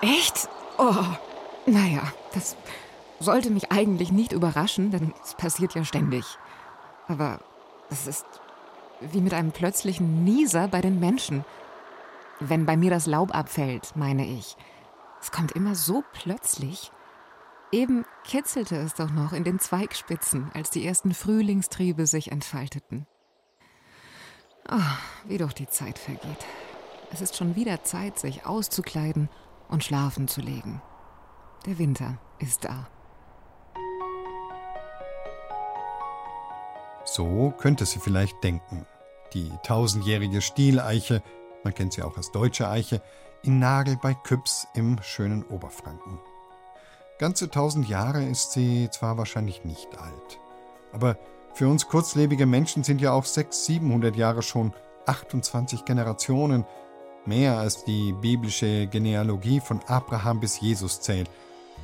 Echt? Oh, naja, das sollte mich eigentlich nicht überraschen, denn es passiert ja ständig. Aber es ist wie mit einem plötzlichen Nieser bei den Menschen. Wenn bei mir das Laub abfällt, meine ich. Es kommt immer so plötzlich. Eben kitzelte es doch noch in den Zweigspitzen, als die ersten Frühlingstriebe sich entfalteten. Oh, wie doch die Zeit vergeht. Es ist schon wieder Zeit, sich auszukleiden und schlafen zu legen. Der Winter ist da. So könnte sie vielleicht denken. Die tausendjährige Stieleiche, man kennt sie auch als deutsche Eiche, in Nagel bei Küps im schönen Oberfranken. Ganze tausend Jahre ist sie zwar wahrscheinlich nicht alt, aber für uns kurzlebige Menschen sind ja auch sechs, siebenhundert Jahre schon 28 Generationen, mehr als die biblische Genealogie von Abraham bis Jesus zählt.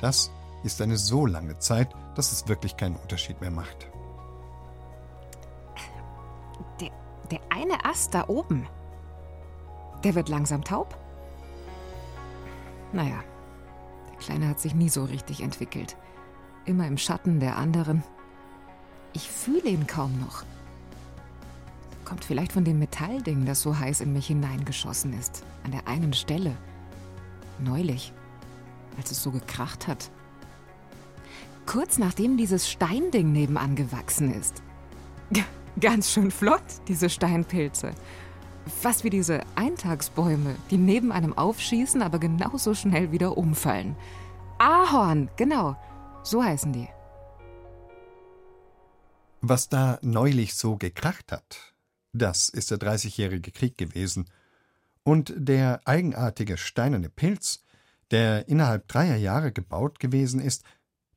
Das ist eine so lange Zeit, dass es wirklich keinen Unterschied mehr macht. Der, der eine Ast da oben, der wird langsam taub? Naja, der Kleine hat sich nie so richtig entwickelt. Immer im Schatten der anderen. Ich fühle ihn kaum noch. Kommt vielleicht von dem Metallding, das so heiß in mich hineingeschossen ist. An der einen Stelle. Neulich, als es so gekracht hat. Kurz nachdem dieses Steinding nebenan gewachsen ist. G ganz schön flott, diese Steinpilze. Fast wie diese Eintagsbäume, die neben einem aufschießen, aber genauso schnell wieder umfallen. Ahorn, genau, so heißen die. Was da neulich so gekracht hat, das ist der Dreißigjährige Krieg gewesen. Und der eigenartige steinerne Pilz, der innerhalb dreier Jahre gebaut gewesen ist,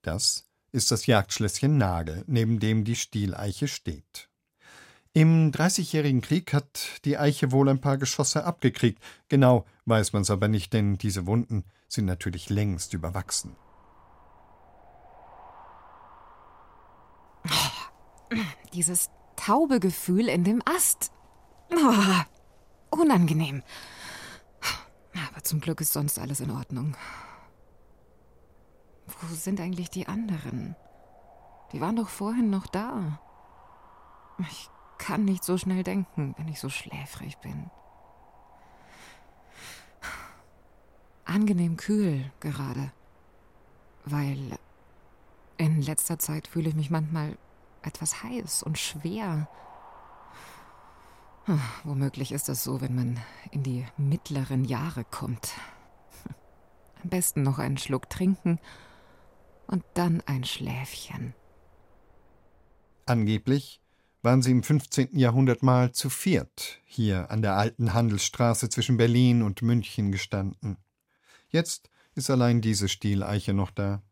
das ist das Jagdschlösschen Nagel, neben dem die Stieleiche steht. Im Dreißigjährigen Krieg hat die Eiche wohl ein paar Geschosse abgekriegt. Genau weiß man's aber nicht, denn diese Wunden sind natürlich längst überwachsen. Oh, dieses taube Gefühl in dem Ast. Oh, unangenehm. Aber zum Glück ist sonst alles in Ordnung. Wo sind eigentlich die anderen? Die waren doch vorhin noch da. Ich kann nicht so schnell denken, wenn ich so schläfrig bin. Angenehm kühl gerade, weil in letzter Zeit fühle ich mich manchmal etwas heiß und schwer. Womöglich ist das so, wenn man in die mittleren Jahre kommt. Am besten noch einen Schluck trinken und dann ein Schläfchen. Angeblich waren sie im 15. Jahrhundert mal zu viert hier an der alten Handelsstraße zwischen Berlin und München gestanden. Jetzt ist allein diese Stieleiche noch da.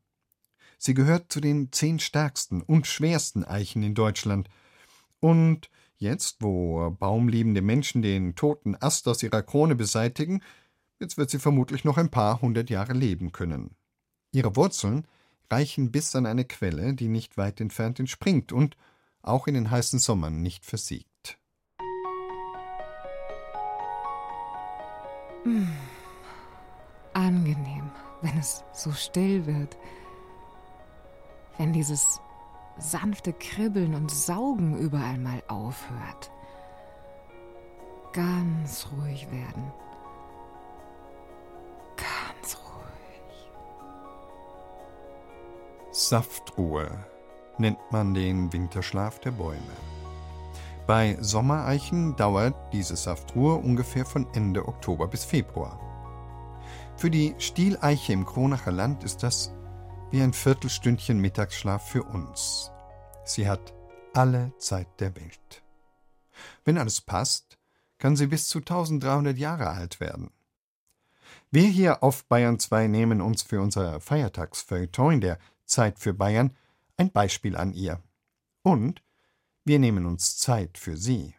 Sie gehört zu den zehn stärksten und schwersten Eichen in Deutschland. Und jetzt, wo baumliebende Menschen den toten Ast aus ihrer Krone beseitigen, jetzt wird sie vermutlich noch ein paar hundert Jahre leben können. Ihre Wurzeln reichen bis an eine Quelle, die nicht weit entfernt entspringt und auch in den heißen Sommern nicht versiegt. Hm. Angenehm, wenn es so still wird. Wenn dieses sanfte Kribbeln und Saugen überall mal aufhört. Ganz ruhig werden. Ganz ruhig. Saftruhe nennt man den Winterschlaf der Bäume. Bei Sommereichen dauert diese Saftruhe ungefähr von Ende Oktober bis Februar. Für die Stieleiche im Kronacher Land ist das wie ein Viertelstündchen Mittagsschlaf für uns. Sie hat alle Zeit der Welt. Wenn alles passt, kann sie bis zu 1300 Jahre alt werden. Wir hier auf Bayern 2 nehmen uns für unser Feiertagsfeuilleton in der Zeit für Bayern ein Beispiel an ihr. Und wir nehmen uns Zeit für sie.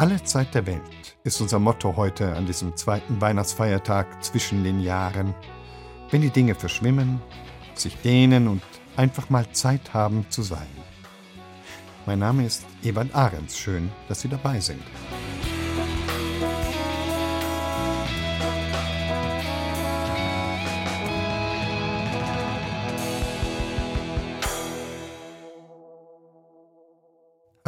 Alle Zeit der Welt ist unser Motto heute an diesem zweiten Weihnachtsfeiertag zwischen den Jahren. wenn die Dinge verschwimmen, sich dehnen und einfach mal Zeit haben zu sein. Mein Name ist Ewald Ahrens. Schön, dass Sie dabei sind.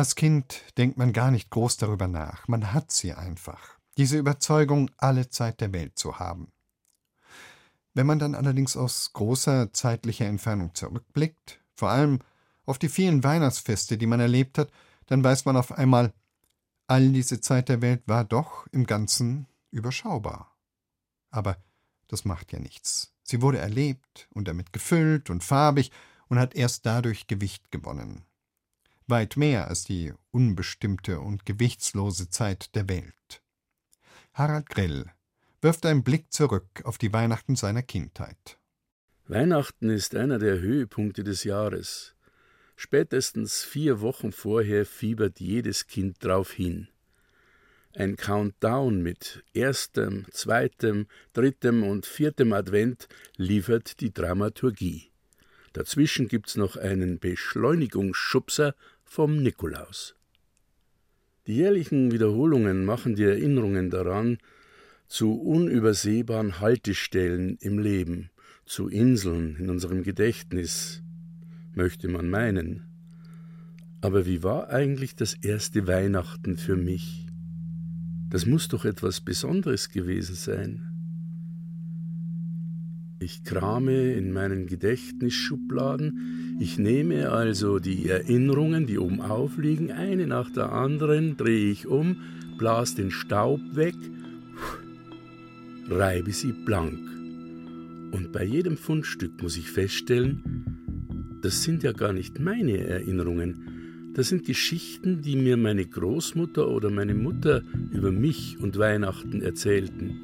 Als Kind denkt man gar nicht groß darüber nach, man hat sie einfach, diese Überzeugung, alle Zeit der Welt zu haben. Wenn man dann allerdings aus großer zeitlicher Entfernung zurückblickt, vor allem auf die vielen Weihnachtsfeste, die man erlebt hat, dann weiß man auf einmal, all diese Zeit der Welt war doch im Ganzen überschaubar. Aber das macht ja nichts. Sie wurde erlebt und damit gefüllt und farbig und hat erst dadurch Gewicht gewonnen. Weit mehr als die unbestimmte und gewichtslose Zeit der Welt. Harald Grill wirft einen Blick zurück auf die Weihnachten seiner Kindheit. Weihnachten ist einer der Höhepunkte des Jahres. Spätestens vier Wochen vorher fiebert jedes Kind drauf hin. Ein Countdown mit erstem, zweitem, drittem und viertem Advent liefert die Dramaturgie. Dazwischen gibt's noch einen Beschleunigungsschubser vom Nikolaus. Die jährlichen Wiederholungen machen die Erinnerungen daran zu unübersehbaren Haltestellen im Leben, zu Inseln in unserem Gedächtnis, möchte man meinen. Aber wie war eigentlich das erste Weihnachten für mich? Das muss doch etwas Besonderes gewesen sein. Ich krame in meinen Gedächtnisschubladen, ich nehme also die Erinnerungen, die oben aufliegen, eine nach der anderen, drehe ich um, blas den Staub weg, reibe sie blank. Und bei jedem Fundstück muss ich feststellen, das sind ja gar nicht meine Erinnerungen, das sind Geschichten, die mir meine Großmutter oder meine Mutter über mich und Weihnachten erzählten.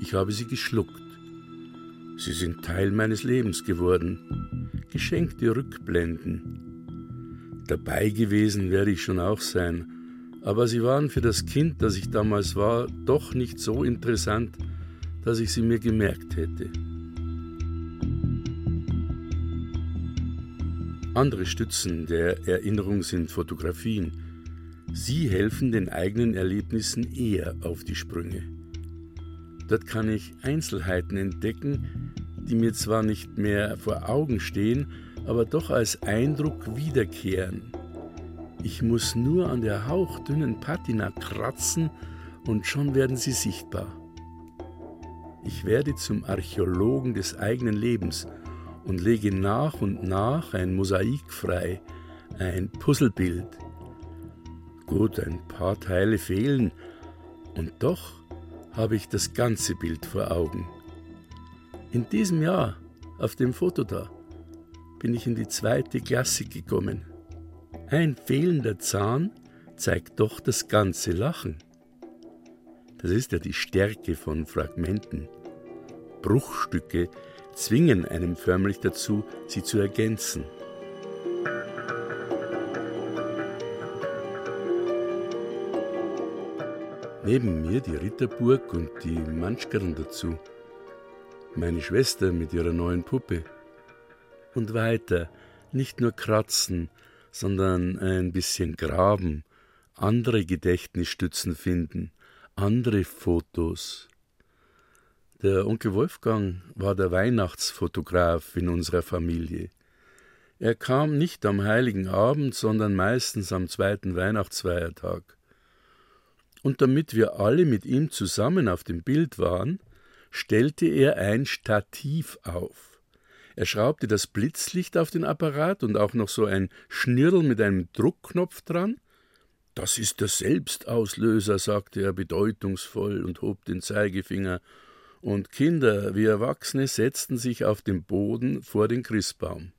Ich habe sie geschluckt Sie sind Teil meines Lebens geworden, geschenkte Rückblenden. Dabei gewesen werde ich schon auch sein, aber sie waren für das Kind, das ich damals war, doch nicht so interessant, dass ich sie mir gemerkt hätte. Andere Stützen der Erinnerung sind Fotografien. Sie helfen den eigenen Erlebnissen eher auf die Sprünge. Dort kann ich Einzelheiten entdecken, die mir zwar nicht mehr vor Augen stehen, aber doch als Eindruck wiederkehren. Ich muss nur an der hauchdünnen Patina kratzen und schon werden sie sichtbar. Ich werde zum Archäologen des eigenen Lebens und lege nach und nach ein Mosaik frei, ein Puzzlebild. Gut, ein paar Teile fehlen, und doch habe ich das ganze Bild vor Augen. In diesem Jahr, auf dem Foto da, bin ich in die zweite Klasse gekommen. Ein fehlender Zahn zeigt doch das ganze Lachen. Das ist ja die Stärke von Fragmenten. Bruchstücke zwingen einem förmlich dazu, sie zu ergänzen. Neben mir die Ritterburg und die Manschkern dazu. Meine Schwester mit ihrer neuen Puppe. Und weiter, nicht nur kratzen, sondern ein bisschen graben, andere Gedächtnisstützen finden, andere Fotos. Der Onkel Wolfgang war der Weihnachtsfotograf in unserer Familie. Er kam nicht am heiligen Abend, sondern meistens am zweiten Weihnachtsfeiertag und damit wir alle mit ihm zusammen auf dem Bild waren, stellte er ein Stativ auf. Er schraubte das Blitzlicht auf den Apparat und auch noch so ein Schnirrl mit einem Druckknopf dran. Das ist der Selbstauslöser, sagte er bedeutungsvoll und hob den Zeigefinger, und Kinder wie Erwachsene setzten sich auf den Boden vor den Christbaum.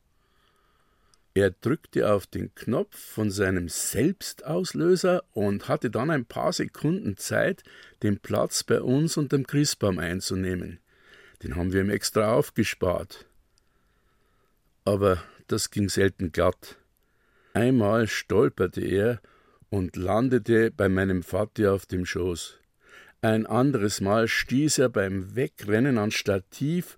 Er drückte auf den Knopf von seinem Selbstauslöser und hatte dann ein paar Sekunden Zeit, den Platz bei uns unterm Christbaum einzunehmen. Den haben wir ihm extra aufgespart. Aber das ging selten glatt. Einmal stolperte er und landete bei meinem Vati auf dem Schoß. Ein anderes Mal stieß er beim Wegrennen an Stativ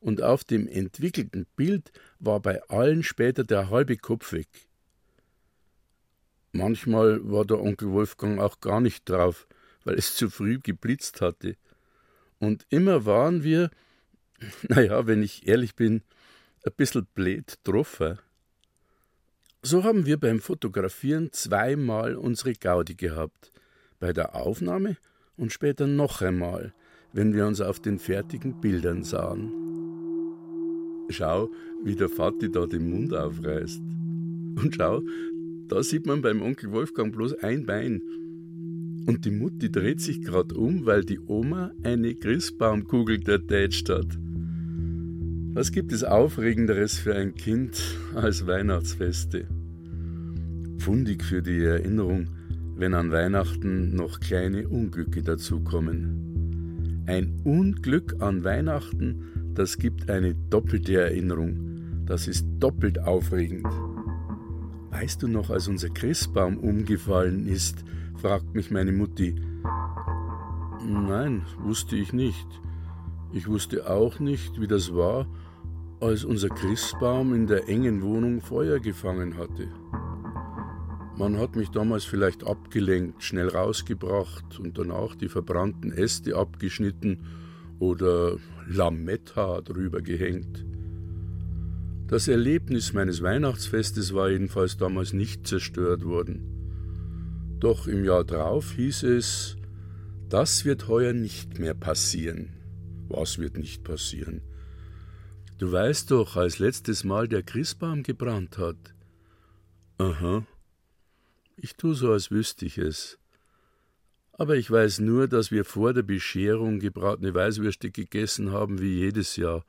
und auf dem entwickelten Bild war bei allen später der halbe Kopf weg. Manchmal war der Onkel Wolfgang auch gar nicht drauf, weil es zu früh geblitzt hatte. Und immer waren wir, naja, wenn ich ehrlich bin, ein bisschen blöd getroffen. So haben wir beim Fotografieren zweimal unsere Gaudi gehabt. Bei der Aufnahme und später noch einmal, wenn wir uns auf den fertigen Bildern sahen. Schau, wie der Vati da den Mund aufreißt. Und schau, da sieht man beim Onkel Wolfgang bloß ein Bein. Und die Mutti dreht sich gerade um, weil die Oma eine Christbaumkugel dertätscht hat. Was gibt es Aufregenderes für ein Kind als Weihnachtsfeste? Fundig für die Erinnerung, wenn an Weihnachten noch kleine Unglücke dazukommen. Ein Unglück an Weihnachten, das gibt eine doppelte Erinnerung. Das ist doppelt aufregend. Weißt du noch, als unser Christbaum umgefallen ist? fragt mich meine Mutti. Nein, wusste ich nicht. Ich wusste auch nicht, wie das war, als unser Christbaum in der engen Wohnung Feuer gefangen hatte. Man hat mich damals vielleicht abgelenkt, schnell rausgebracht und danach die verbrannten Äste abgeschnitten oder Lametta drüber gehängt. Das Erlebnis meines Weihnachtsfestes war jedenfalls damals nicht zerstört worden. Doch im Jahr drauf hieß es, das wird heuer nicht mehr passieren. Was wird nicht passieren? Du weißt doch, als letztes Mal der Christbaum gebrannt hat. Aha. Ich tu so, als wüsste ich es. Aber ich weiß nur, dass wir vor der Bescherung gebratene Weißwürste gegessen haben wie jedes Jahr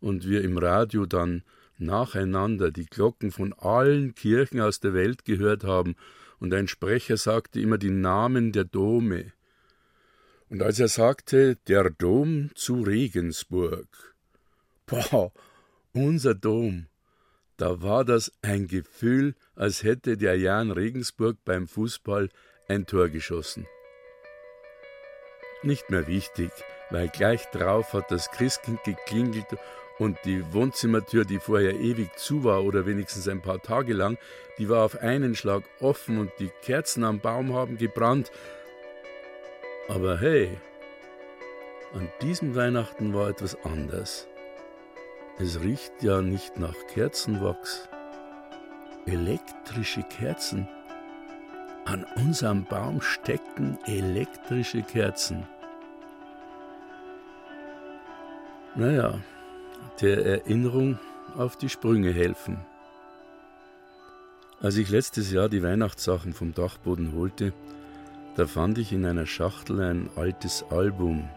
und wir im Radio dann nacheinander die Glocken von allen Kirchen aus der Welt gehört haben und ein Sprecher sagte immer die Namen der Dome. Und als er sagte, der Dom zu Regensburg, boah, unser Dom, da war das ein Gefühl, als hätte der Jan Regensburg beim Fußball ein Tor geschossen. Nicht mehr wichtig, weil gleich drauf hat das Christkind geklingelt und die Wohnzimmertür, die vorher ewig zu war oder wenigstens ein paar Tage lang, die war auf einen Schlag offen und die Kerzen am Baum haben gebrannt aber hey, an diesem Weihnachten war etwas anders. Es riecht ja nicht nach Kerzenwachs. Elektrische Kerzen. An unserem Baum stecken elektrische Kerzen. Naja, der Erinnerung auf die Sprünge helfen. Als ich letztes Jahr die Weihnachtssachen vom Dachboden holte, da fand ich in einer Schachtel ein altes Album.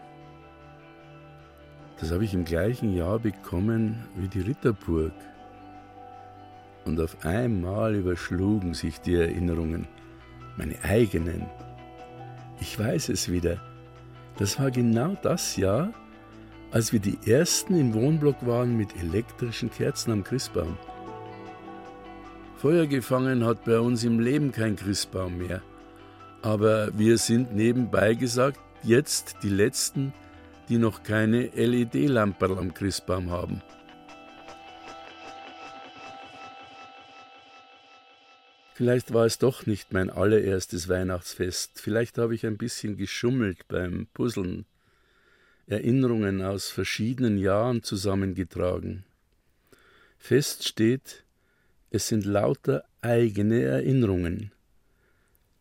Das habe ich im gleichen Jahr bekommen wie die Ritterburg. Und auf einmal überschlugen sich die Erinnerungen, meine eigenen. Ich weiß es wieder. Das war genau das Jahr, als wir die ersten im Wohnblock waren mit elektrischen Kerzen am Christbaum. Feuer gefangen hat bei uns im Leben kein Christbaum mehr. Aber wir sind nebenbei gesagt jetzt die Letzten, die noch keine LED-Lamperl am Christbaum haben. Vielleicht war es doch nicht mein allererstes Weihnachtsfest. Vielleicht habe ich ein bisschen geschummelt beim Puzzeln, Erinnerungen aus verschiedenen Jahren zusammengetragen. Fest steht, es sind lauter eigene Erinnerungen.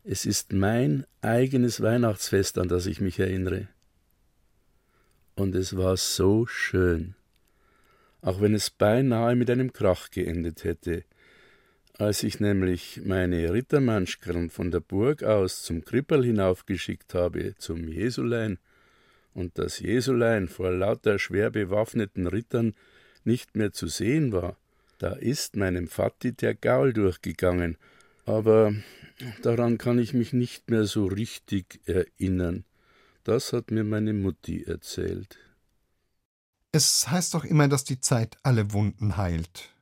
Es ist mein eigenes Weihnachtsfest, an das ich mich erinnere. Und es war so schön, auch wenn es beinahe mit einem Krach geendet hätte. Als ich nämlich meine Rittermanschkern von der Burg aus zum Krippel hinaufgeschickt habe, zum Jesulein, und das Jesulein vor lauter schwer bewaffneten Rittern nicht mehr zu sehen war, da ist meinem Vati der Gaul durchgegangen, aber Daran kann ich mich nicht mehr so richtig erinnern. Das hat mir meine Mutti erzählt. Es heißt doch immer, dass die Zeit alle Wunden heilt.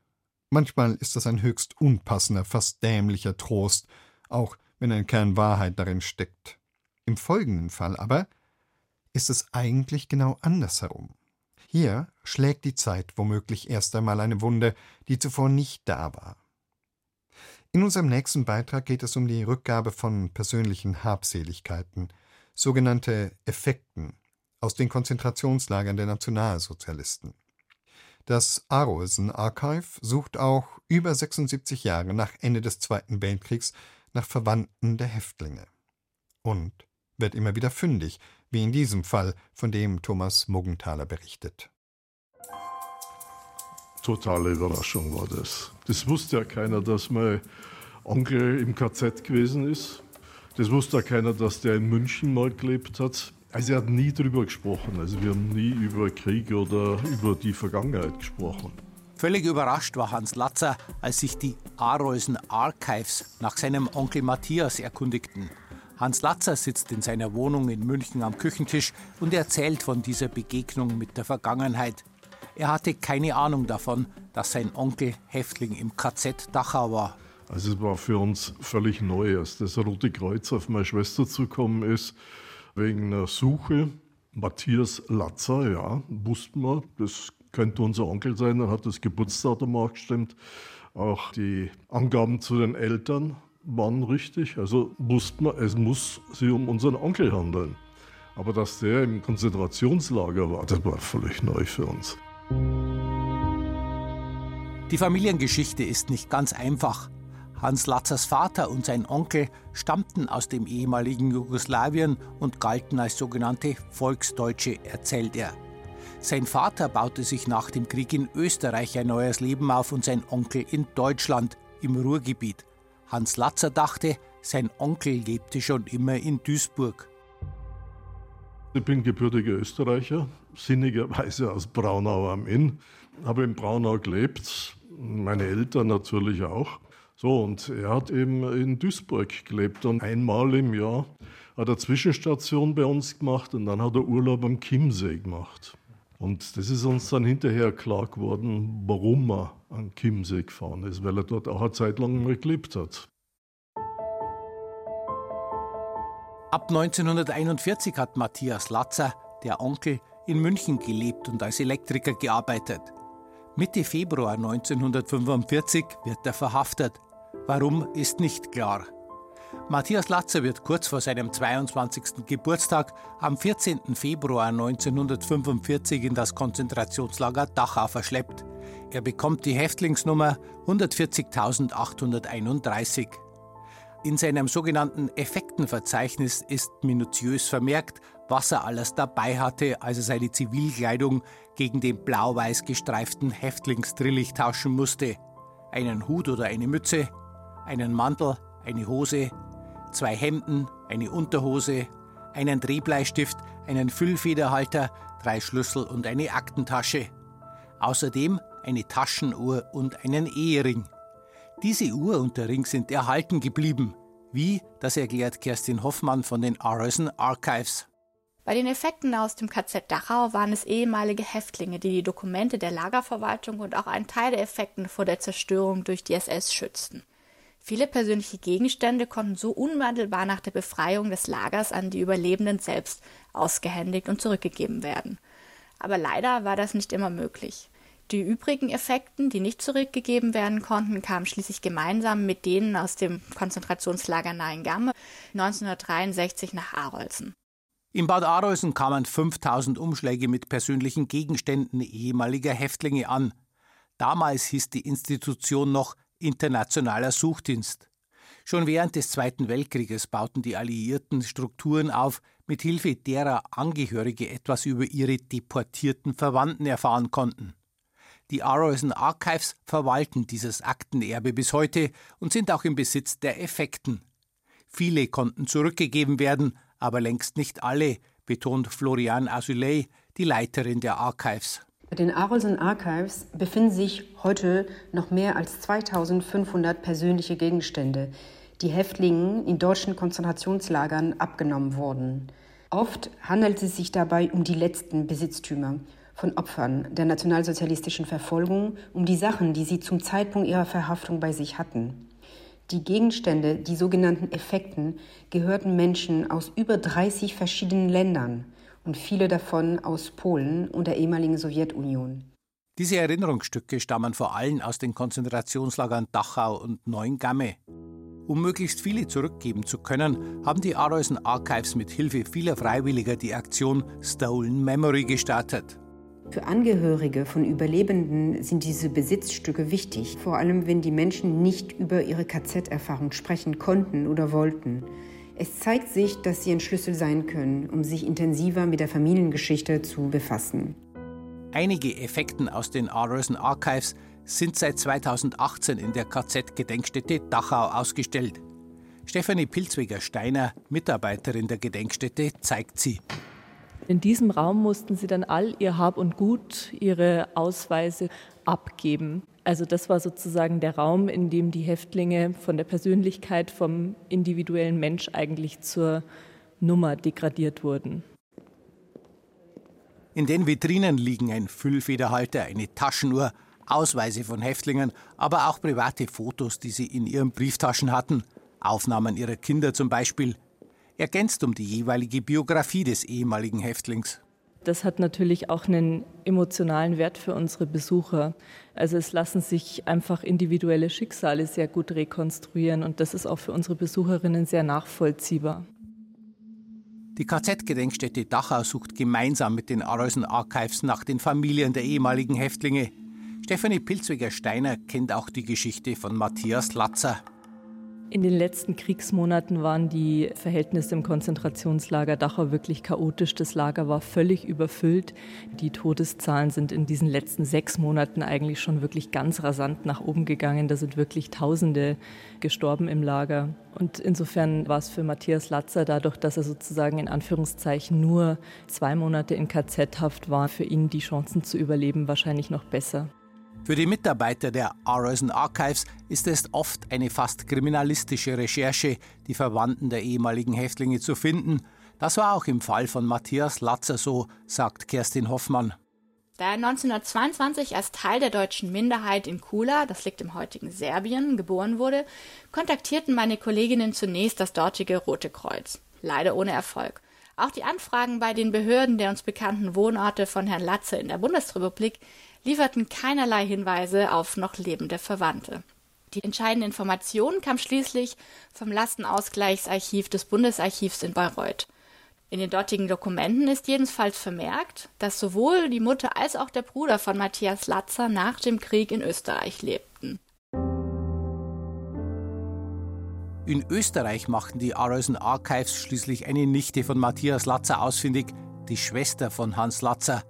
Manchmal ist das ein höchst unpassender, fast dämlicher Trost, auch wenn ein Kern Wahrheit darin steckt. Im folgenden Fall aber ist es eigentlich genau andersherum. Hier schlägt die Zeit womöglich erst einmal eine Wunde, die zuvor nicht da war. In unserem nächsten Beitrag geht es um die Rückgabe von persönlichen Habseligkeiten, sogenannte Effekten, aus den Konzentrationslagern der Nationalsozialisten. Das Arolsen Archive sucht auch über 76 Jahre nach Ende des Zweiten Weltkriegs nach Verwandten der Häftlinge. Und wird immer wieder fündig, wie in diesem Fall, von dem Thomas Muggenthaler berichtet. Totale Überraschung war das. Das wusste ja keiner, dass mein Onkel im KZ gewesen ist. Das wusste ja keiner, dass der in München mal gelebt hat. Also er hat nie darüber gesprochen. Also wir haben nie über Krieg oder über die Vergangenheit gesprochen. Völlig überrascht war Hans Latzer, als sich die Arolsen Archives nach seinem Onkel Matthias erkundigten. Hans Latzer sitzt in seiner Wohnung in München am Küchentisch und erzählt von dieser Begegnung mit der Vergangenheit. Er hatte keine Ahnung davon, dass sein Onkel Häftling im KZ Dachau war. Also es war für uns völlig neu, als das Rote Kreuz auf meine Schwester zukommen ist, wegen einer Suche. Matthias Latzer, ja, wussten wir, das könnte unser Onkel sein, er hat das Geburtsdatum auch gestimmt. Auch die Angaben zu den Eltern waren richtig. Also wusste man, es muss sich um unseren Onkel handeln. Aber dass der im Konzentrationslager war, das war völlig neu für uns. Die Familiengeschichte ist nicht ganz einfach. Hans Latzers Vater und sein Onkel stammten aus dem ehemaligen Jugoslawien und galten als sogenannte Volksdeutsche, erzählt er. Sein Vater baute sich nach dem Krieg in Österreich ein neues Leben auf und sein Onkel in Deutschland, im Ruhrgebiet. Hans Latzer dachte, sein Onkel lebte schon immer in Duisburg. Ich bin gebürtiger Österreicher, sinnigerweise aus Braunau am Inn. Habe in Braunau gelebt, meine Eltern natürlich auch. So, und er hat eben in Duisburg gelebt und einmal im Jahr hat er Zwischenstation bei uns gemacht und dann hat er Urlaub am Chiemsee gemacht. Und das ist uns dann hinterher klar geworden, warum er an Chiemsee gefahren ist, weil er dort auch eine Zeit lang mal gelebt hat. Ab 1941 hat Matthias Latzer, der Onkel, in München gelebt und als Elektriker gearbeitet. Mitte Februar 1945 wird er verhaftet. Warum ist nicht klar. Matthias Latzer wird kurz vor seinem 22. Geburtstag am 14. Februar 1945 in das Konzentrationslager Dachau verschleppt. Er bekommt die Häftlingsnummer 140.831. In seinem sogenannten Effektenverzeichnis ist minutiös vermerkt, was er alles dabei hatte, als er seine Zivilkleidung gegen den blau-weiß gestreiften Häftlingstrillich tauschen musste. Einen Hut oder eine Mütze, einen Mantel, eine Hose, zwei Hemden, eine Unterhose, einen Drehbleistift, einen Füllfederhalter, drei Schlüssel und eine Aktentasche. Außerdem eine Taschenuhr und einen Ehering. Diese Uhr und der Ring sind erhalten geblieben. Wie, das erklärt Kerstin Hoffmann von den Arisen Archives. Bei den Effekten aus dem KZ Dachau waren es ehemalige Häftlinge, die die Dokumente der Lagerverwaltung und auch einen Teil der Effekten vor der Zerstörung durch die SS schützten. Viele persönliche Gegenstände konnten so unmittelbar nach der Befreiung des Lagers an die Überlebenden selbst ausgehändigt und zurückgegeben werden. Aber leider war das nicht immer möglich. Die übrigen Effekten, die nicht zurückgegeben werden konnten, kamen schließlich gemeinsam mit denen aus dem Konzentrationslager Naingamme 1963 nach Arolsen. In Bad Arolsen kamen 5000 Umschläge mit persönlichen Gegenständen ehemaliger Häftlinge an. Damals hieß die Institution noch Internationaler Suchdienst. Schon während des Zweiten Weltkrieges bauten die Alliierten Strukturen auf, mit Hilfe derer Angehörige etwas über ihre deportierten Verwandten erfahren konnten. Die Arrowson Archives verwalten dieses Aktenerbe bis heute und sind auch im Besitz der Effekten. Viele konnten zurückgegeben werden, aber längst nicht alle, betont Florian Asuley, die Leiterin der Archives. Bei den Arolsen Archives befinden sich heute noch mehr als 2500 persönliche Gegenstände, die Häftlingen in deutschen Konzentrationslagern abgenommen wurden. Oft handelt es sich dabei um die letzten Besitztümer von Opfern der nationalsozialistischen Verfolgung, um die Sachen, die sie zum Zeitpunkt ihrer Verhaftung bei sich hatten. Die Gegenstände, die sogenannten Effekten, gehörten Menschen aus über 30 verschiedenen Ländern und viele davon aus Polen und der ehemaligen Sowjetunion. Diese Erinnerungsstücke stammen vor allem aus den Konzentrationslagern Dachau und Neuengamme. Um möglichst viele zurückgeben zu können, haben die Areusen Archives mit Hilfe vieler Freiwilliger die Aktion Stolen Memory gestartet. Für Angehörige von Überlebenden sind diese Besitzstücke wichtig, vor allem wenn die Menschen nicht über ihre KZ-Erfahrung sprechen konnten oder wollten. Es zeigt sich, dass sie ein Schlüssel sein können, um sich intensiver mit der Familiengeschichte zu befassen. Einige Effekten aus den Areusen Archives sind seit 2018 in der KZ-Gedenkstätte Dachau ausgestellt. Stefanie Pilzweger-Steiner, Mitarbeiterin der Gedenkstätte, zeigt sie. In diesem Raum mussten sie dann all ihr Hab und Gut, ihre Ausweise abgeben. Also das war sozusagen der Raum, in dem die Häftlinge von der Persönlichkeit vom individuellen Mensch eigentlich zur Nummer degradiert wurden. In den Vitrinen liegen ein Füllfederhalter, eine Taschenuhr, Ausweise von Häftlingen, aber auch private Fotos, die sie in ihren Brieftaschen hatten, Aufnahmen ihrer Kinder zum Beispiel, ergänzt um die jeweilige Biografie des ehemaligen Häftlings. Das hat natürlich auch einen emotionalen Wert für unsere Besucher. Also es lassen sich einfach individuelle Schicksale sehr gut rekonstruieren und das ist auch für unsere Besucherinnen sehr nachvollziehbar. Die KZ-Gedenkstätte Dachau sucht gemeinsam mit den Areusen Archives nach den Familien der ehemaligen Häftlinge. Stefanie Pilzweger-Steiner kennt auch die Geschichte von Matthias Latzer. In den letzten Kriegsmonaten waren die Verhältnisse im Konzentrationslager Dachau wirklich chaotisch. Das Lager war völlig überfüllt. Die Todeszahlen sind in diesen letzten sechs Monaten eigentlich schon wirklich ganz rasant nach oben gegangen. Da sind wirklich Tausende gestorben im Lager. Und insofern war es für Matthias Latzer, dadurch, dass er sozusagen in Anführungszeichen nur zwei Monate in KZ-Haft war, für ihn die Chancen zu überleben wahrscheinlich noch besser. Für die Mitarbeiter der Arisen Archives ist es oft eine fast kriminalistische Recherche, die Verwandten der ehemaligen Häftlinge zu finden. Das war auch im Fall von Matthias Latzer so, sagt Kerstin Hoffmann. Da er 1922 als Teil der deutschen Minderheit in Kula, das liegt im heutigen Serbien, geboren wurde, kontaktierten meine Kolleginnen zunächst das dortige Rote Kreuz. Leider ohne Erfolg. Auch die Anfragen bei den Behörden der uns bekannten Wohnorte von Herrn Latze in der Bundesrepublik lieferten keinerlei Hinweise auf noch lebende Verwandte. Die entscheidende Information kam schließlich vom Lastenausgleichsarchiv des Bundesarchivs in Bayreuth. In den dortigen Dokumenten ist jedenfalls vermerkt, dass sowohl die Mutter als auch der Bruder von Matthias Latzer nach dem Krieg in Österreich lebten. In Österreich machten die Areusen Archives schließlich eine Nichte von Matthias Latzer ausfindig, die Schwester von Hans Latzer.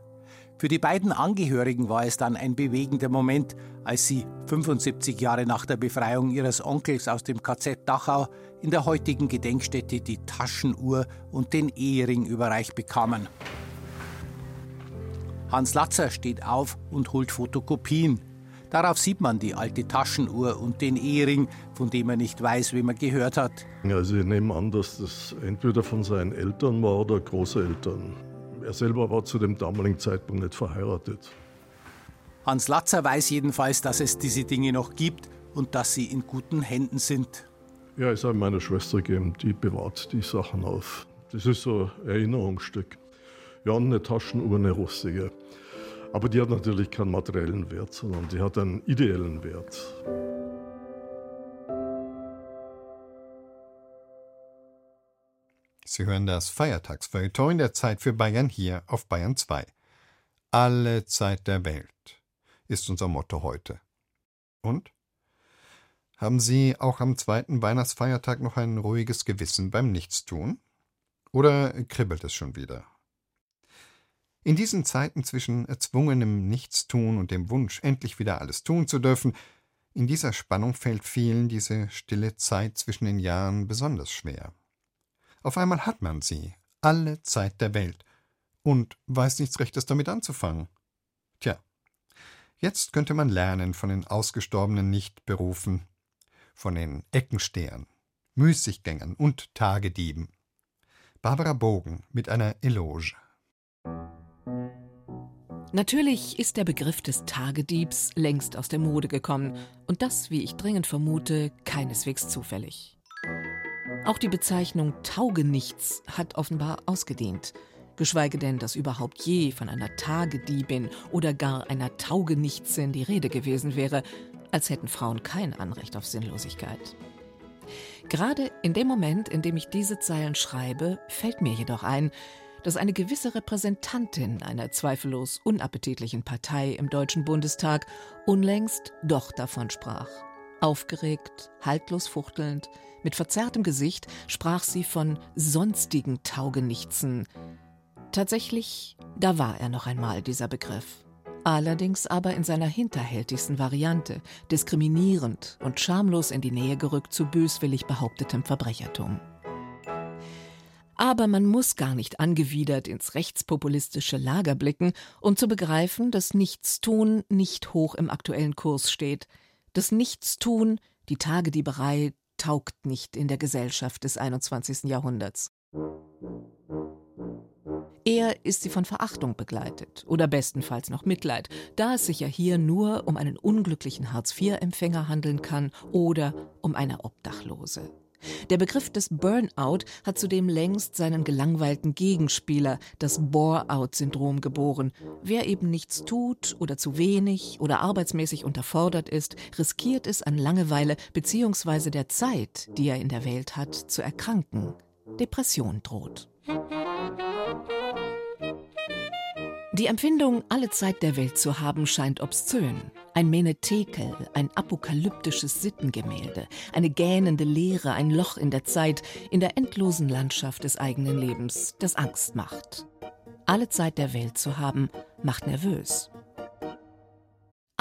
Für die beiden Angehörigen war es dann ein bewegender Moment, als sie 75 Jahre nach der Befreiung ihres Onkels aus dem KZ Dachau in der heutigen Gedenkstätte die Taschenuhr und den Ehering überreicht bekamen. Hans Latzer steht auf und holt Fotokopien. Darauf sieht man die alte Taschenuhr und den Ehering, von dem er nicht weiß, wem er gehört hat. Also ich nehme an, dass das entweder von seinen Eltern war oder Großeltern. Er selber war zu dem damaligen Zeitpunkt nicht verheiratet. Hans Latzer weiß jedenfalls, dass es diese Dinge noch gibt und dass sie in guten Händen sind. Ja, es habe meiner Schwester gegeben, die bewahrt die Sachen auf. Das ist so ein Erinnerungsstück. Ja, eine Taschenuhr, eine rustige. Aber die hat natürlich keinen materiellen Wert, sondern die hat einen ideellen Wert. Sie hören das Feiertagsfeuilleton in der Zeit für Bayern hier auf Bayern 2. Alle Zeit der Welt ist unser Motto heute. Und? Haben Sie auch am zweiten Weihnachtsfeiertag noch ein ruhiges Gewissen beim Nichtstun? Oder kribbelt es schon wieder? In diesen Zeiten zwischen erzwungenem Nichtstun und dem Wunsch, endlich wieder alles tun zu dürfen, in dieser Spannung fällt vielen diese stille Zeit zwischen den Jahren besonders schwer. Auf einmal hat man sie, alle Zeit der Welt, und weiß nichts Rechtes damit anzufangen. Tja, jetzt könnte man lernen von den ausgestorbenen Nichtberufen, von den Eckenstehern, Müßiggängern und Tagedieben. Barbara Bogen mit einer Eloge. Natürlich ist der Begriff des Tagediebs längst aus der Mode gekommen und das, wie ich dringend vermute, keineswegs zufällig. Auch die Bezeichnung Taugenichts hat offenbar ausgedient. geschweige denn, dass überhaupt je von einer Tagediebin oder gar einer Taugenichtsin die Rede gewesen wäre, als hätten Frauen kein Anrecht auf Sinnlosigkeit. Gerade in dem Moment, in dem ich diese Zeilen schreibe, fällt mir jedoch ein, dass eine gewisse Repräsentantin einer zweifellos unappetitlichen Partei im Deutschen Bundestag unlängst doch davon sprach. Aufgeregt, haltlos fuchtelnd, mit verzerrtem Gesicht sprach sie von sonstigen Taugenichtsen. Tatsächlich, da war er noch einmal dieser Begriff. Allerdings aber in seiner hinterhältigsten Variante, diskriminierend und schamlos in die Nähe gerückt zu böswillig behauptetem Verbrechertum. Aber man muss gar nicht angewidert ins rechtspopulistische Lager blicken, um zu begreifen, dass Nichtstun nicht hoch im aktuellen Kurs steht. Das Nichtstun, die Tagedieberei, taugt nicht in der Gesellschaft des 21. Jahrhunderts. Eher ist sie von Verachtung begleitet oder bestenfalls noch Mitleid, da es sich ja hier nur um einen unglücklichen Hartz-IV-Empfänger handeln kann oder um eine Obdachlose. Der Begriff des Burnout hat zudem längst seinen gelangweilten Gegenspieler, das Bore-out-Syndrom, geboren. Wer eben nichts tut oder zu wenig oder arbeitsmäßig unterfordert ist, riskiert es an Langeweile bzw. der Zeit, die er in der Welt hat, zu erkranken. Depression droht. Die Empfindung, alle Zeit der Welt zu haben, scheint obszön. Ein Menetekel, ein apokalyptisches Sittengemälde, eine gähnende Leere, ein Loch in der Zeit, in der endlosen Landschaft des eigenen Lebens, das Angst macht. Alle Zeit der Welt zu haben, macht nervös.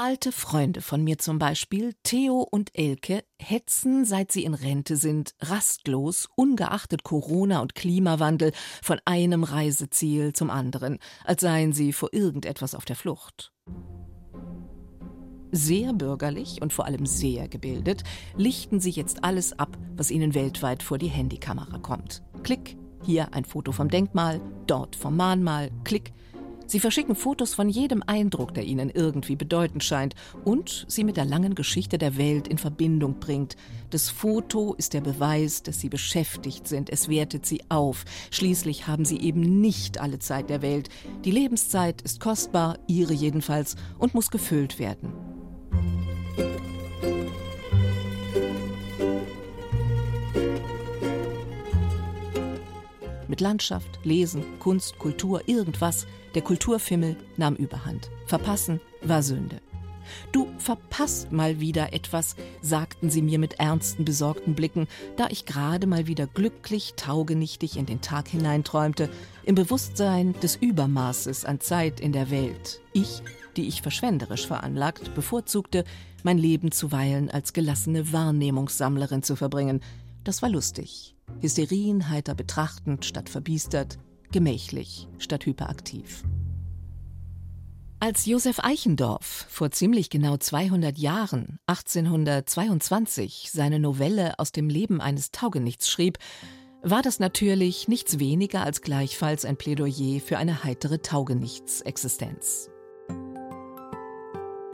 Alte Freunde von mir zum Beispiel, Theo und Elke, hetzen, seit sie in Rente sind, rastlos, ungeachtet Corona und Klimawandel, von einem Reiseziel zum anderen, als seien sie vor irgendetwas auf der Flucht. Sehr bürgerlich und vor allem sehr gebildet, lichten sie jetzt alles ab, was ihnen weltweit vor die Handykamera kommt. Klick, hier ein Foto vom Denkmal, dort vom Mahnmal, Klick, Sie verschicken Fotos von jedem Eindruck, der ihnen irgendwie bedeutend scheint und sie mit der langen Geschichte der Welt in Verbindung bringt. Das Foto ist der Beweis, dass sie beschäftigt sind. Es wertet sie auf. Schließlich haben sie eben nicht alle Zeit der Welt. Die Lebenszeit ist kostbar, ihre jedenfalls, und muss gefüllt werden. Landschaft, Lesen, Kunst, Kultur, irgendwas. Der Kulturfimmel nahm überhand. Verpassen war Sünde. Du verpasst mal wieder etwas, sagten sie mir mit ernsten, besorgten Blicken, da ich gerade mal wieder glücklich, taugenichtig in den Tag hineinträumte, im Bewusstsein des Übermaßes an Zeit in der Welt. Ich, die ich verschwenderisch veranlagt, bevorzugte, mein Leben zuweilen als gelassene Wahrnehmungssammlerin zu verbringen. Das war lustig. Hysterien heiter betrachtend statt verbiestert, gemächlich statt hyperaktiv. Als Josef Eichendorff vor ziemlich genau 200 Jahren, 1822, seine Novelle aus dem Leben eines Taugenichts schrieb, war das natürlich nichts weniger als gleichfalls ein Plädoyer für eine heitere Taugenichtsexistenz.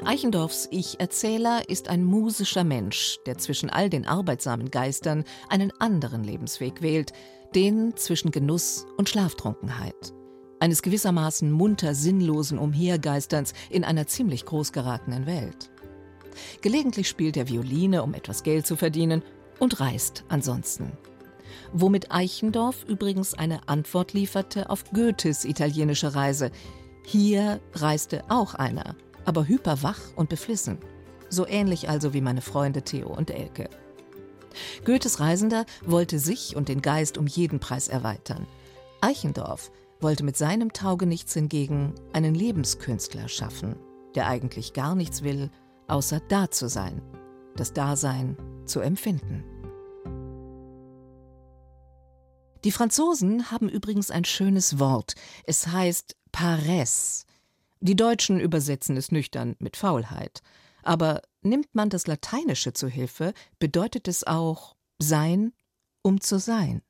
Eichendorffs Ich-Erzähler ist ein musischer Mensch, der zwischen all den arbeitsamen Geistern einen anderen Lebensweg wählt, den zwischen Genuss und Schlaftrunkenheit. Eines gewissermaßen munter sinnlosen Umhergeisterns in einer ziemlich groß geratenen Welt. Gelegentlich spielt er Violine, um etwas Geld zu verdienen, und reist ansonsten. Womit Eichendorff übrigens eine Antwort lieferte auf Goethes italienische Reise. Hier reiste auch einer, aber hyperwach und beflissen. So ähnlich also wie meine Freunde Theo und Elke. Goethes Reisender wollte sich und den Geist um jeden Preis erweitern. Eichendorff wollte mit seinem Taugenichts hingegen einen Lebenskünstler schaffen, der eigentlich gar nichts will, außer da zu sein, das Dasein zu empfinden. Die Franzosen haben übrigens ein schönes Wort. Es heißt Paresse. Die Deutschen übersetzen es nüchtern mit Faulheit. Aber nimmt man das Lateinische zu Hilfe, bedeutet es auch sein, um zu sein.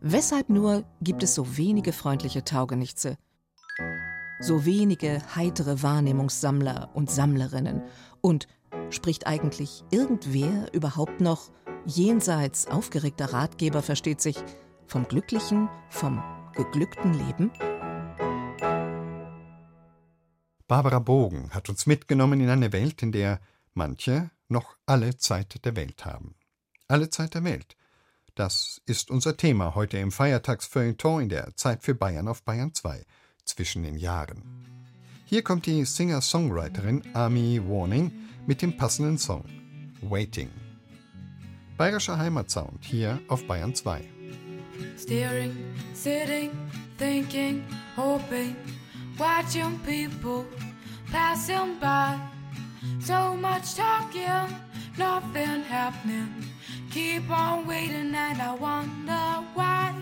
Weshalb nur gibt es so wenige freundliche Taugenichtse? So wenige heitere Wahrnehmungssammler und Sammlerinnen? Und spricht eigentlich irgendwer überhaupt noch jenseits aufgeregter Ratgeber, versteht sich, vom glücklichen, vom geglückten Leben? Barbara Bogen hat uns mitgenommen in eine Welt, in der manche noch alle Zeit der Welt haben. Alle Zeit der Welt. Das ist unser Thema heute im Feiertagsfeuilleton in der Zeit für Bayern auf Bayern 2 zwischen den Jahren. Hier kommt die Singer-Songwriterin Ami Warning mit dem passenden Song Waiting. Bayerischer Heimatsound hier auf Bayern 2. Steering, sitting, thinking, hoping, watching people passing by. So much talking, nothing happening. Keep on waiting, and I wonder why.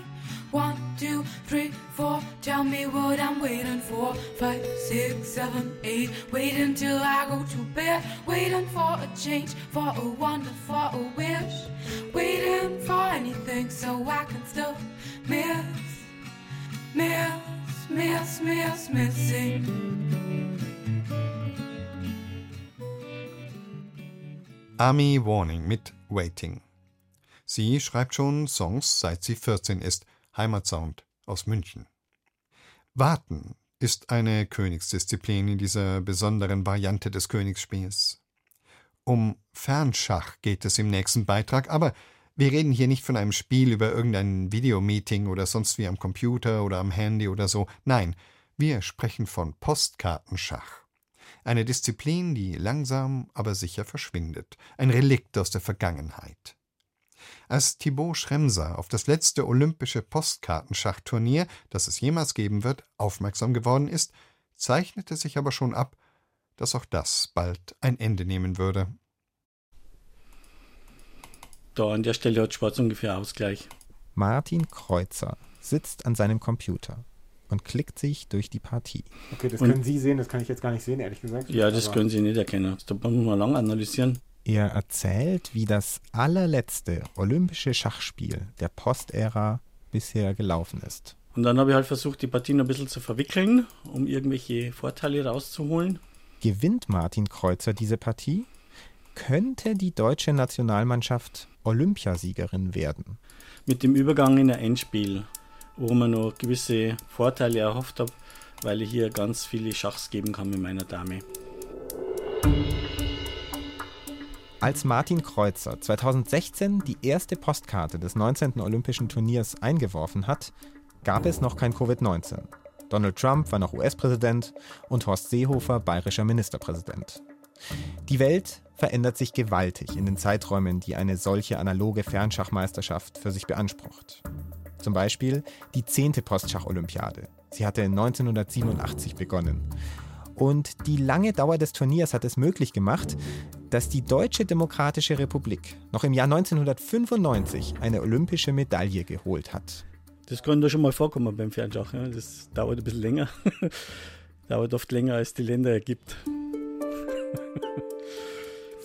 One, two, three, four. Tell me what I'm waiting for. Five, six, seven, eight. Wait until I go to bed. Waiting for a change, for a wonder, for a wish. Waiting for anything so I can still miss, miss, miss, miss, missing. Army Warning mit Waiting. Sie schreibt schon Songs, seit sie 14 ist, Heimatsound aus München. Warten ist eine Königsdisziplin in dieser besonderen Variante des Königsspiels. Um Fernschach geht es im nächsten Beitrag, aber wir reden hier nicht von einem Spiel über irgendein Videomeeting oder sonst wie am Computer oder am Handy oder so. Nein, wir sprechen von Postkartenschach. Eine Disziplin, die langsam, aber sicher verschwindet. Ein Relikt aus der Vergangenheit. Als Thibaut Schremser auf das letzte olympische Postkartenschachturnier, das es jemals geben wird, aufmerksam geworden ist, zeichnete sich aber schon ab, dass auch das bald ein Ende nehmen würde. Da an der Stelle hat Schwarz ungefähr Ausgleich. Martin Kreuzer sitzt an seinem Computer und klickt sich durch die Partie. Okay, das und können Sie sehen, das kann ich jetzt gar nicht sehen, ehrlich gesagt. Ja, das können Sie nicht erkennen. Da muss man lang analysieren. Er erzählt, wie das allerletzte olympische Schachspiel der Postära bisher gelaufen ist. Und dann habe ich halt versucht, die Partien ein bisschen zu verwickeln, um irgendwelche Vorteile rauszuholen. Gewinnt Martin Kreuzer diese Partie, könnte die deutsche Nationalmannschaft Olympiasiegerin werden. Mit dem Übergang in ein Endspiel, wo man noch gewisse Vorteile erhofft habe, weil ich hier ganz viele Schachs geben kann mit meiner Dame. Als Martin Kreuzer 2016 die erste Postkarte des 19. Olympischen Turniers eingeworfen hat, gab es noch kein Covid-19. Donald Trump war noch US-Präsident und Horst Seehofer bayerischer Ministerpräsident. Die Welt verändert sich gewaltig in den Zeiträumen, die eine solche analoge Fernschachmeisterschaft für sich beansprucht. Zum Beispiel die 10. Postschach-Olympiade. Sie hatte 1987 begonnen. Und die lange Dauer des Turniers hat es möglich gemacht, dass die Deutsche Demokratische Republik noch im Jahr 1995 eine olympische Medaille geholt hat. Das kann da schon mal vorkommen beim Fernschach. Das dauert ein bisschen länger. dauert oft länger, als die Länder ergibt.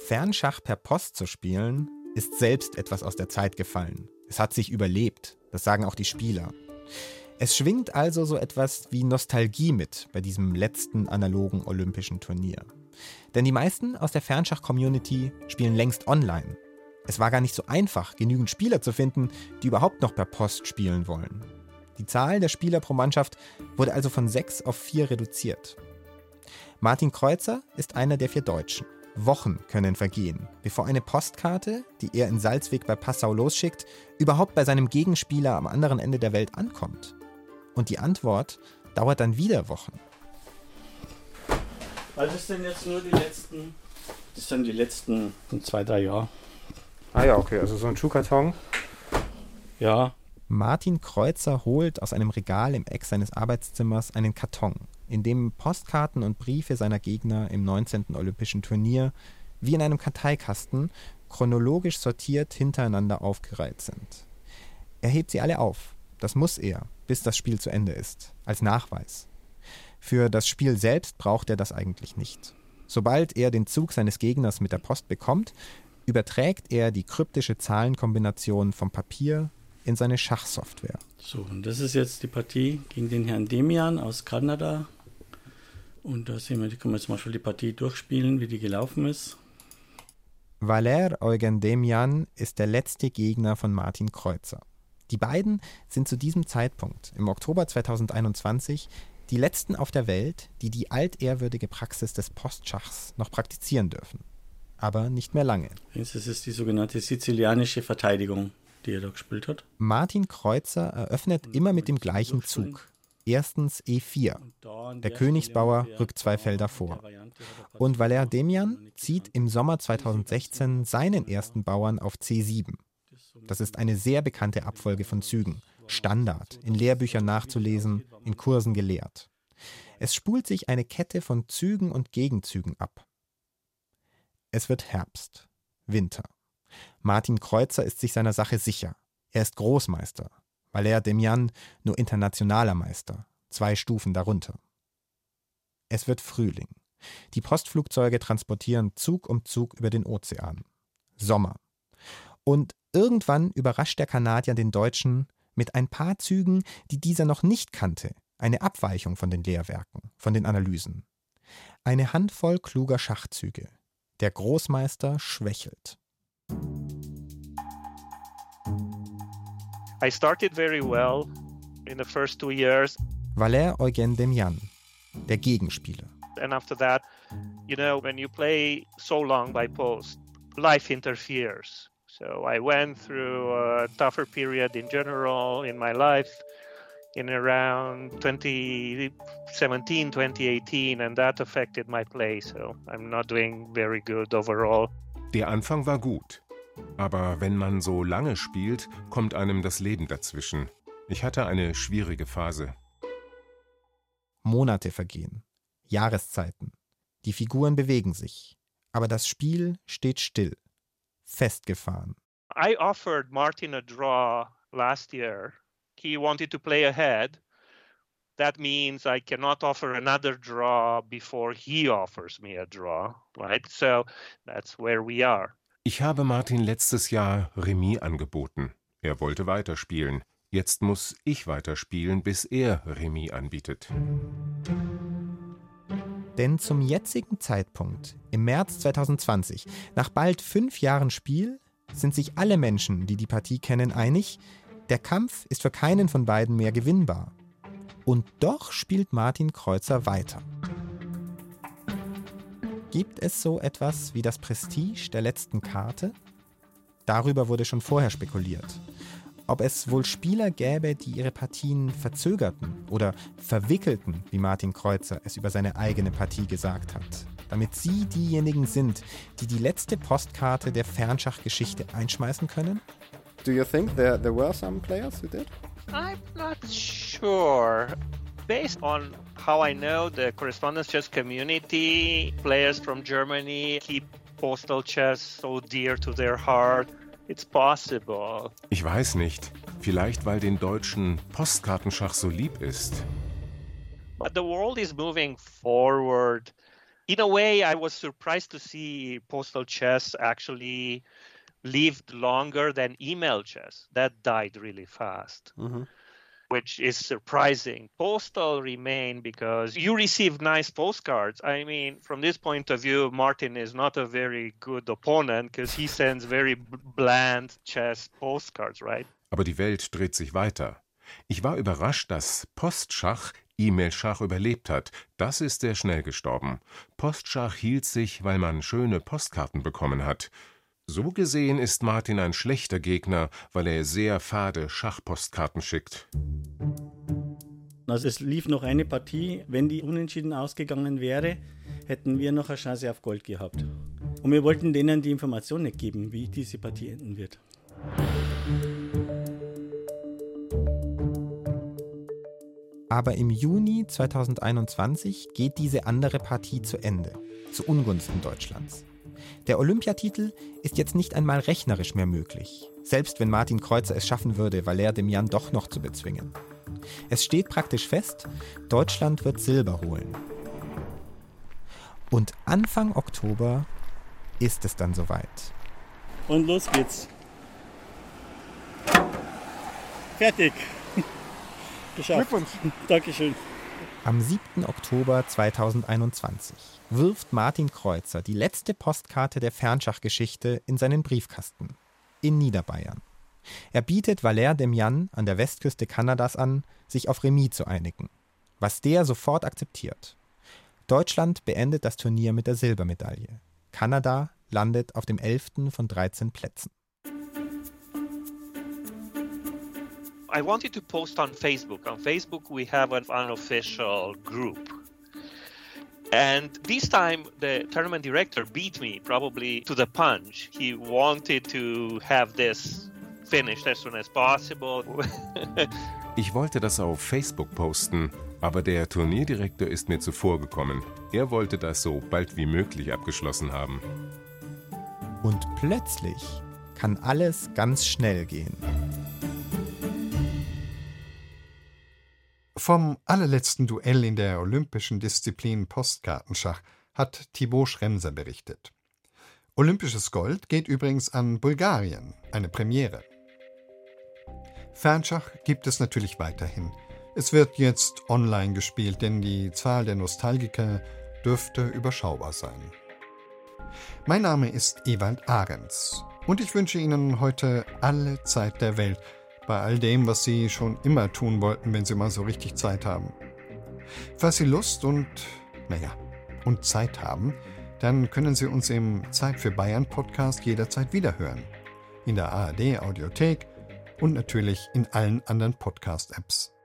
Fernschach per Post zu spielen, ist selbst etwas aus der Zeit gefallen. Es hat sich überlebt. Das sagen auch die Spieler. Es schwingt also so etwas wie Nostalgie mit bei diesem letzten analogen olympischen Turnier. Denn die meisten aus der Fernschach-Community spielen längst online. Es war gar nicht so einfach, genügend Spieler zu finden, die überhaupt noch per Post spielen wollen. Die Zahl der Spieler pro Mannschaft wurde also von sechs auf vier reduziert. Martin Kreuzer ist einer der vier Deutschen. Wochen können vergehen, bevor eine Postkarte, die er in Salzweg bei Passau losschickt, überhaupt bei seinem Gegenspieler am anderen Ende der Welt ankommt. Und die Antwort dauert dann wieder Wochen. Also das sind jetzt nur die letzten, das sind die letzten zwei, drei Jahre. Ah ja, okay, also so ein Schuhkarton. Ja. Martin Kreuzer holt aus einem Regal im Eck seines Arbeitszimmers einen Karton, in dem Postkarten und Briefe seiner Gegner im 19. Olympischen Turnier wie in einem Karteikasten chronologisch sortiert hintereinander aufgereiht sind. Er hebt sie alle auf. Das muss er, bis das Spiel zu Ende ist, als Nachweis. Für das Spiel selbst braucht er das eigentlich nicht. Sobald er den Zug seines Gegners mit der Post bekommt, überträgt er die kryptische Zahlenkombination vom Papier in seine Schachsoftware. So, und das ist jetzt die Partie gegen den Herrn Demian aus Kanada. Und da sehen wir, die können wir jetzt mal schon die Partie durchspielen, wie die gelaufen ist. Valer Eugen Demian ist der letzte Gegner von Martin Kreuzer. Die beiden sind zu diesem Zeitpunkt, im Oktober 2021, die letzten auf der Welt, die die altehrwürdige Praxis des Postschachs noch praktizieren dürfen. Aber nicht mehr lange. Das ist die sogenannte sizilianische Verteidigung, die er da gespielt hat. Martin Kreuzer eröffnet immer mit dem gleichen Zug. Erstens E4. Der Königsbauer rückt zwei Felder vor. Und Valer Demian zieht im Sommer 2016 seinen ersten Bauern auf C7. Das ist eine sehr bekannte Abfolge von Zügen. Standard, in Lehrbüchern nachzulesen, in Kursen gelehrt. Es spult sich eine Kette von Zügen und Gegenzügen ab. Es wird Herbst, Winter. Martin Kreuzer ist sich seiner Sache sicher. Er ist Großmeister. Valère Demian nur internationaler Meister, zwei Stufen darunter. Es wird Frühling. Die Postflugzeuge transportieren Zug um Zug über den Ozean. Sommer. Und irgendwann überrascht der Kanadier den Deutschen mit ein paar Zügen, die dieser noch nicht kannte, eine Abweichung von den Lehrwerken, von den Analysen. Eine Handvoll kluger Schachzüge. Der Großmeister schwächelt. I started very well in the first two years. Valère Eugen Demian, der Gegenspieler. And after that, you know, when you play so long by post, life interferes. So I went through a tougher period in general in my life in around 2017, 2018, and that affected my play. So I'm not doing very good overall. Der Anfang war gut. Aber wenn man so lange spielt, kommt einem das Leben dazwischen. Ich hatte eine schwierige Phase. Monate vergehen, Jahreszeiten. Die Figuren bewegen sich, aber das Spiel steht still, festgefahren. I offered Martin a draw last year. He wanted to play ahead. That means I cannot offer another draw before he offers me a draw, right? So that's where we are. Ich habe Martin letztes Jahr Remis angeboten. Er wollte weiterspielen. Jetzt muss ich weiterspielen, bis er Remis anbietet. Denn zum jetzigen Zeitpunkt, im März 2020, nach bald fünf Jahren Spiel, sind sich alle Menschen, die die Partie kennen, einig, der Kampf ist für keinen von beiden mehr gewinnbar. Und doch spielt Martin Kreuzer weiter. Gibt es so etwas wie das Prestige der letzten Karte? Darüber wurde schon vorher spekuliert. Ob es wohl Spieler gäbe, die ihre Partien verzögerten oder verwickelten, wie Martin Kreuzer es über seine eigene Partie gesagt hat, damit sie diejenigen sind, die die letzte Postkarte der Fernschachgeschichte einschmeißen können? Do you think there, there were some players who did? I'm not sure. Based on how I know the correspondence chess community, players from Germany keep postal chess so dear to their heart. It's possible. Ich weiß nicht. Vielleicht weil den Deutschen Postkartenschach so lieb ist. But the world is moving forward. In a way, I was surprised to see postal chess actually lived longer than email chess. That died really fast. Mm-hmm. Which is surprising. Postal remain because you receive nice postcards. I mean, from this point of view, Martin is not a very good opponent because he sends very bland chess postcards, right? Aber die Welt dreht sich weiter. Ich war überrascht, dass Postschach E-Mail-Schach überlebt hat. Das ist sehr schnell gestorben. Postschach hielt sich, weil man schöne Postkarten bekommen hat. So gesehen ist Martin ein schlechter Gegner, weil er sehr fade Schachpostkarten schickt. Also es lief noch eine Partie. Wenn die unentschieden ausgegangen wäre, hätten wir noch eine Chance auf Gold gehabt. Und wir wollten denen die Information nicht geben, wie diese Partie enden wird. Aber im Juni 2021 geht diese andere Partie zu Ende, zu Ungunsten Deutschlands. Der Olympiatitel ist jetzt nicht einmal rechnerisch mehr möglich, selbst wenn Martin Kreuzer es schaffen würde, Valère Demian doch noch zu bezwingen. Es steht praktisch fest, Deutschland wird Silber holen. Und Anfang Oktober ist es dann soweit. Und los geht's. Fertig. Geschafft. Glückwunsch. Dankeschön. Am 7. Oktober 2021 wirft Martin Kreuzer die letzte Postkarte der Fernschachgeschichte in seinen Briefkasten in Niederbayern. Er bietet Valère Demian an der Westküste Kanadas an, sich auf Remis zu einigen, was der sofort akzeptiert. Deutschland beendet das Turnier mit der Silbermedaille. Kanada landet auf dem 11. von 13 Plätzen. I wanted to post on Facebook. On Facebook, we have an unofficial group. And this time, the tournament director beat me probably to the punch. He wanted to have this finished as soon as possible. ich wollte das auf Facebook posten, aber der Turnierdirektor ist mir zuvorgekommen. Er wollte das so bald wie möglich abgeschlossen haben. Und plötzlich kann alles ganz schnell gehen. Vom allerletzten Duell in der olympischen Disziplin Postkartenschach hat Thibaut Schremser berichtet. Olympisches Gold geht übrigens an Bulgarien, eine Premiere. Fernschach gibt es natürlich weiterhin. Es wird jetzt online gespielt, denn die Zahl der Nostalgiker dürfte überschaubar sein. Mein Name ist Ewald Ahrens und ich wünsche Ihnen heute alle Zeit der Welt – bei all dem, was Sie schon immer tun wollten, wenn Sie mal so richtig Zeit haben. Falls Sie Lust und, naja, und Zeit haben, dann können Sie uns im Zeit für Bayern Podcast jederzeit wiederhören. In der ARD Audiothek und natürlich in allen anderen Podcast-Apps.